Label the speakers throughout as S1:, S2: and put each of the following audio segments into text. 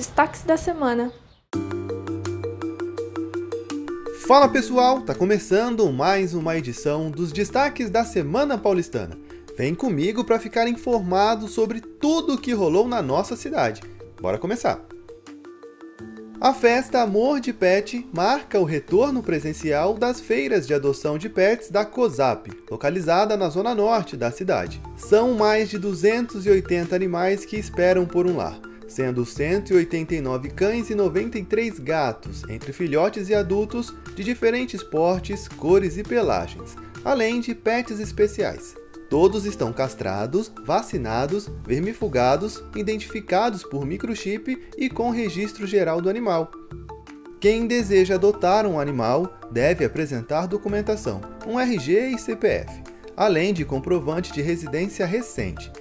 S1: Destaques da semana.
S2: Fala pessoal, tá começando mais uma edição dos Destaques da Semana Paulistana. Vem comigo para ficar informado sobre tudo o que rolou na nossa cidade. Bora começar! A festa Amor de Pet marca o retorno presencial das feiras de adoção de pets da COSAP, localizada na zona norte da cidade. São mais de 280 animais que esperam por um lar, sendo 189 cães e 93 gatos, entre filhotes e adultos de diferentes portes, cores e pelagens, além de pets especiais. Todos estão castrados, vacinados, vermifugados, identificados por microchip e com registro geral do animal. Quem deseja adotar um animal deve apresentar documentação, um RG e CPF, além de comprovante de residência recente.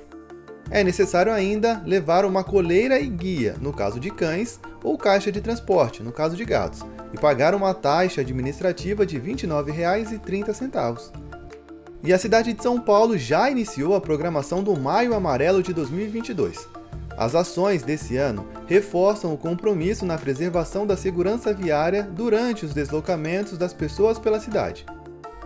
S2: É necessário ainda levar uma coleira e guia, no caso de cães, ou caixa de transporte, no caso de gatos, e pagar uma taxa administrativa de R$ 29,30. E a cidade de São Paulo já iniciou a programação do Maio Amarelo de 2022. As ações desse ano reforçam o compromisso na preservação da segurança viária durante os deslocamentos das pessoas pela cidade.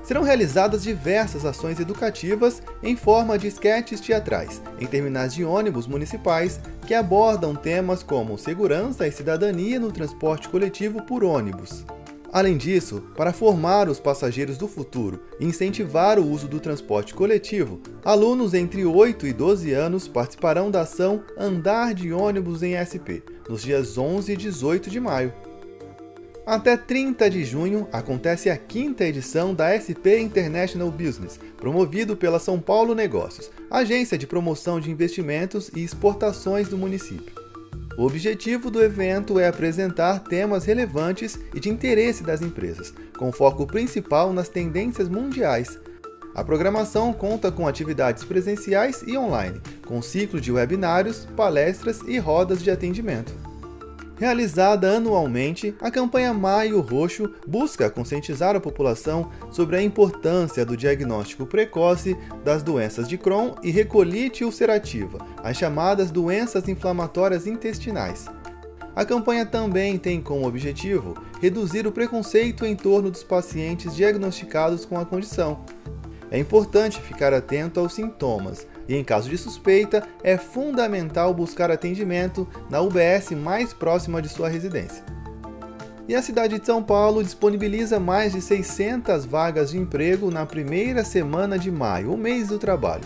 S2: Serão realizadas diversas ações educativas em forma de esquetes teatrais em terminais de ônibus municipais que abordam temas como segurança e cidadania no transporte coletivo por ônibus. Além disso, para formar os passageiros do futuro e incentivar o uso do transporte coletivo, alunos entre 8 e 12 anos participarão da ação Andar de ônibus em SP, nos dias 11 e 18 de maio. Até 30 de junho acontece a quinta edição da SP International Business, promovido pela São Paulo Negócios, agência de promoção de investimentos e exportações do município. O objetivo do evento é apresentar temas relevantes e de interesse das empresas, com foco principal nas tendências mundiais. A programação conta com atividades presenciais e online, com ciclo de webinários, palestras e rodas de atendimento. Realizada anualmente, a campanha Maio Roxo busca conscientizar a população sobre a importância do diagnóstico precoce das doenças de Crohn e recolite ulcerativa, as chamadas doenças inflamatórias intestinais. A campanha também tem como objetivo reduzir o preconceito em torno dos pacientes diagnosticados com a condição. É importante ficar atento aos sintomas, e, em caso de suspeita, é fundamental buscar atendimento na UBS mais próxima de sua residência. E a cidade de São Paulo disponibiliza mais de 600 vagas de emprego na primeira semana de maio, o mês do trabalho.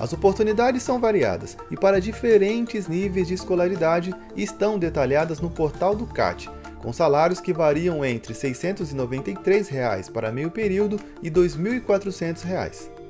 S2: As oportunidades são variadas e para diferentes níveis de escolaridade estão detalhadas no portal do CAT, com salários que variam entre 693 reais para meio período e R$ 2.400.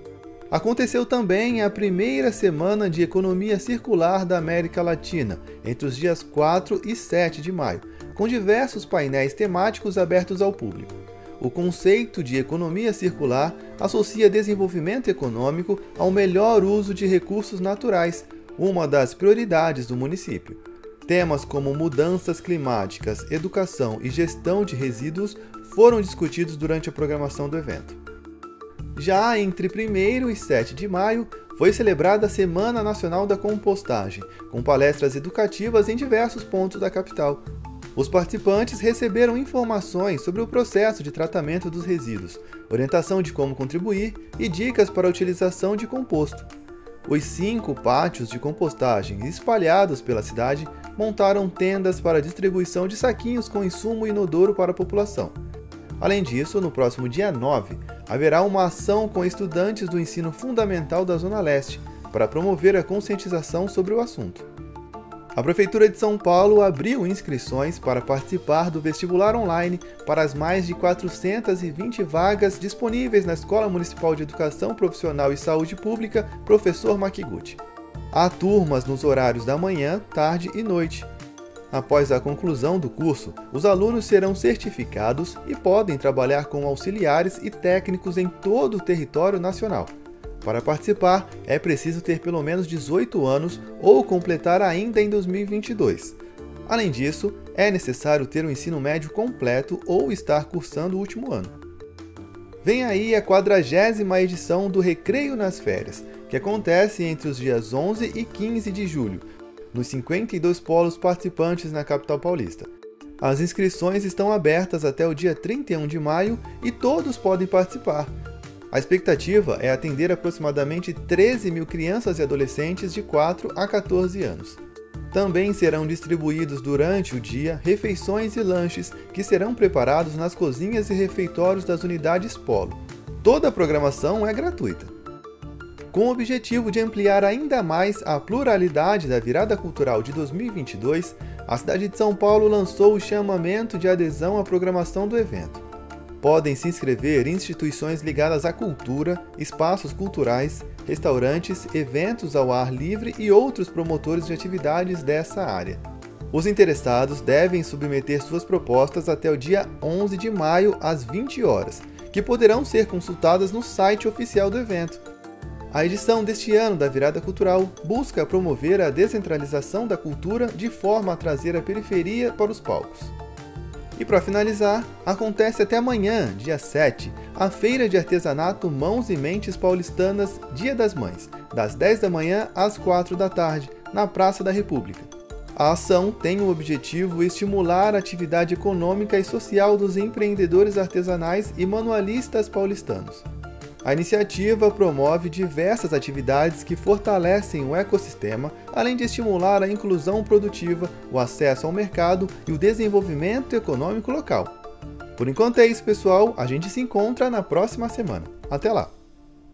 S2: Aconteceu também a primeira semana de economia circular da América Latina, entre os dias 4 e 7 de maio, com diversos painéis temáticos abertos ao público. O conceito de economia circular associa desenvolvimento econômico ao melhor uso de recursos naturais, uma das prioridades do município. Temas como mudanças climáticas, educação e gestão de resíduos foram discutidos durante a programação do evento. Já entre 1 e 7 de maio, foi celebrada a Semana Nacional da Compostagem, com palestras educativas em diversos pontos da capital. Os participantes receberam informações sobre o processo de tratamento dos resíduos, orientação de como contribuir e dicas para a utilização de composto. Os cinco pátios de compostagem espalhados pela cidade montaram tendas para distribuição de saquinhos com insumo inodoro para a população. Além disso, no próximo dia 9, haverá uma ação com estudantes do ensino fundamental da Zona Leste para promover a conscientização sobre o assunto. A Prefeitura de São Paulo abriu inscrições para participar do vestibular online para as mais de 420 vagas disponíveis na Escola Municipal de Educação Profissional e Saúde Pública Professor Makiguchi. Há turmas nos horários da manhã, tarde e noite, Após a conclusão do curso, os alunos serão certificados e podem trabalhar com auxiliares e técnicos em todo o território nacional. Para participar, é preciso ter pelo menos 18 anos ou completar ainda em 2022. Além disso, é necessário ter o um ensino médio completo ou estar cursando o último ano. Vem aí a quadragésima edição do Recreio nas Férias, que acontece entre os dias 11 e 15 de julho, nos 52 polos participantes na capital paulista. As inscrições estão abertas até o dia 31 de maio e todos podem participar. A expectativa é atender aproximadamente 13 mil crianças e adolescentes de 4 a 14 anos. Também serão distribuídos durante o dia refeições e lanches que serão preparados nas cozinhas e refeitórios das unidades Polo. Toda a programação é gratuita. Com o objetivo de ampliar ainda mais a pluralidade da virada cultural de 2022, a cidade de São Paulo lançou o chamamento de adesão à programação do evento. Podem se inscrever instituições ligadas à cultura, espaços culturais, restaurantes, eventos ao ar livre e outros promotores de atividades dessa área. Os interessados devem submeter suas propostas até o dia 11 de maio às 20 horas, que poderão ser consultadas no site oficial do evento a edição deste ano da Virada Cultural busca promover a descentralização da cultura de forma a trazer a periferia para os palcos. E para finalizar, acontece até amanhã, dia 7, a Feira de Artesanato Mãos e Mentes Paulistanas Dia das Mães, das 10 da manhã às 4 da tarde, na Praça da República. A ação tem o objetivo estimular a atividade econômica e social dos empreendedores artesanais e manualistas paulistanos. A iniciativa promove diversas atividades que fortalecem o ecossistema, além de estimular a inclusão produtiva, o acesso ao mercado e o desenvolvimento econômico local. Por enquanto é isso, pessoal. A gente se encontra na próxima semana. Até lá!